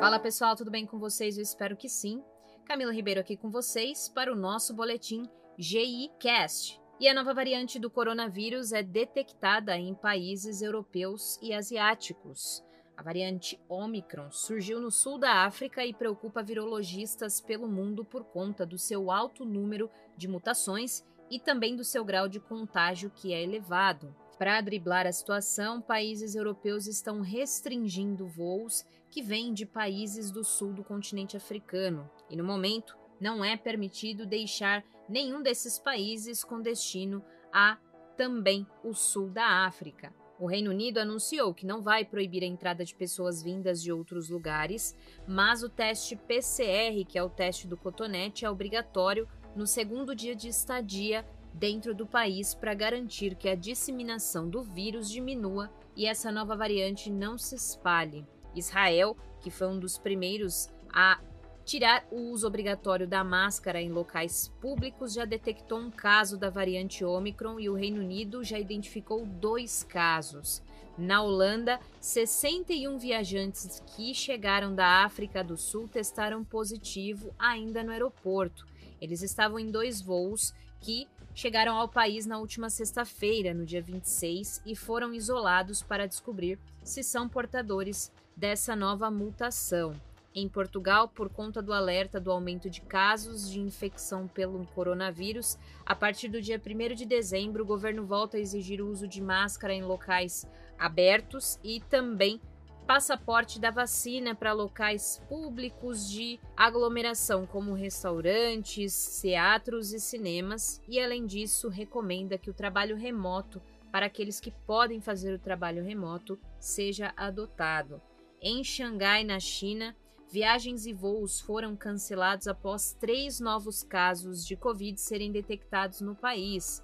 Fala pessoal, tudo bem com vocês? Eu espero que sim. Camila Ribeiro aqui com vocês para o nosso boletim GICast. E a nova variante do coronavírus é detectada em países europeus e asiáticos. A variante Omicron surgiu no sul da África e preocupa virologistas pelo mundo por conta do seu alto número de mutações e também do seu grau de contágio que é elevado. Para driblar a situação, países europeus estão restringindo voos que vêm de países do sul do continente africano, e no momento não é permitido deixar nenhum desses países com destino a também o sul da África. O Reino Unido anunciou que não vai proibir a entrada de pessoas vindas de outros lugares, mas o teste PCR, que é o teste do cotonete, é obrigatório no segundo dia de estadia dentro do país para garantir que a disseminação do vírus diminua e essa nova variante não se espalhe. Israel, que foi um dos primeiros a tirar o uso obrigatório da máscara em locais públicos, já detectou um caso da variante Omicron e o Reino Unido já identificou dois casos. Na Holanda, 61 viajantes que chegaram da África do Sul testaram positivo ainda no aeroporto. Eles estavam em dois voos que chegaram ao país na última sexta-feira, no dia 26, e foram isolados para descobrir se são portadores dessa nova mutação. Em Portugal, por conta do alerta do aumento de casos de infecção pelo coronavírus, a partir do dia 1 de dezembro, o governo volta a exigir o uso de máscara em locais abertos e também passaporte da vacina para locais públicos de aglomeração, como restaurantes, teatros e cinemas, e além disso, recomenda que o trabalho remoto para aqueles que podem fazer o trabalho remoto seja adotado. Em Xangai, na China, viagens e voos foram cancelados após três novos casos de Covid serem detectados no país.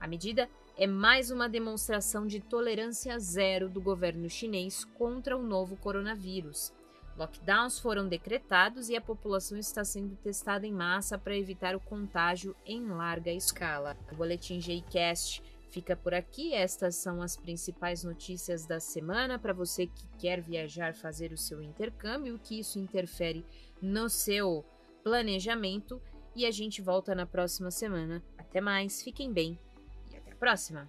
A medida é mais uma demonstração de tolerância zero do governo chinês contra o novo coronavírus. Lockdowns foram decretados e a população está sendo testada em massa para evitar o contágio em larga escala. O boletim JCast fica por aqui. Estas são as principais notícias da semana para você que quer viajar, fazer o seu intercâmbio, que isso interfere no seu planejamento. E a gente volta na próxima semana. Até mais, fiquem bem até a próxima!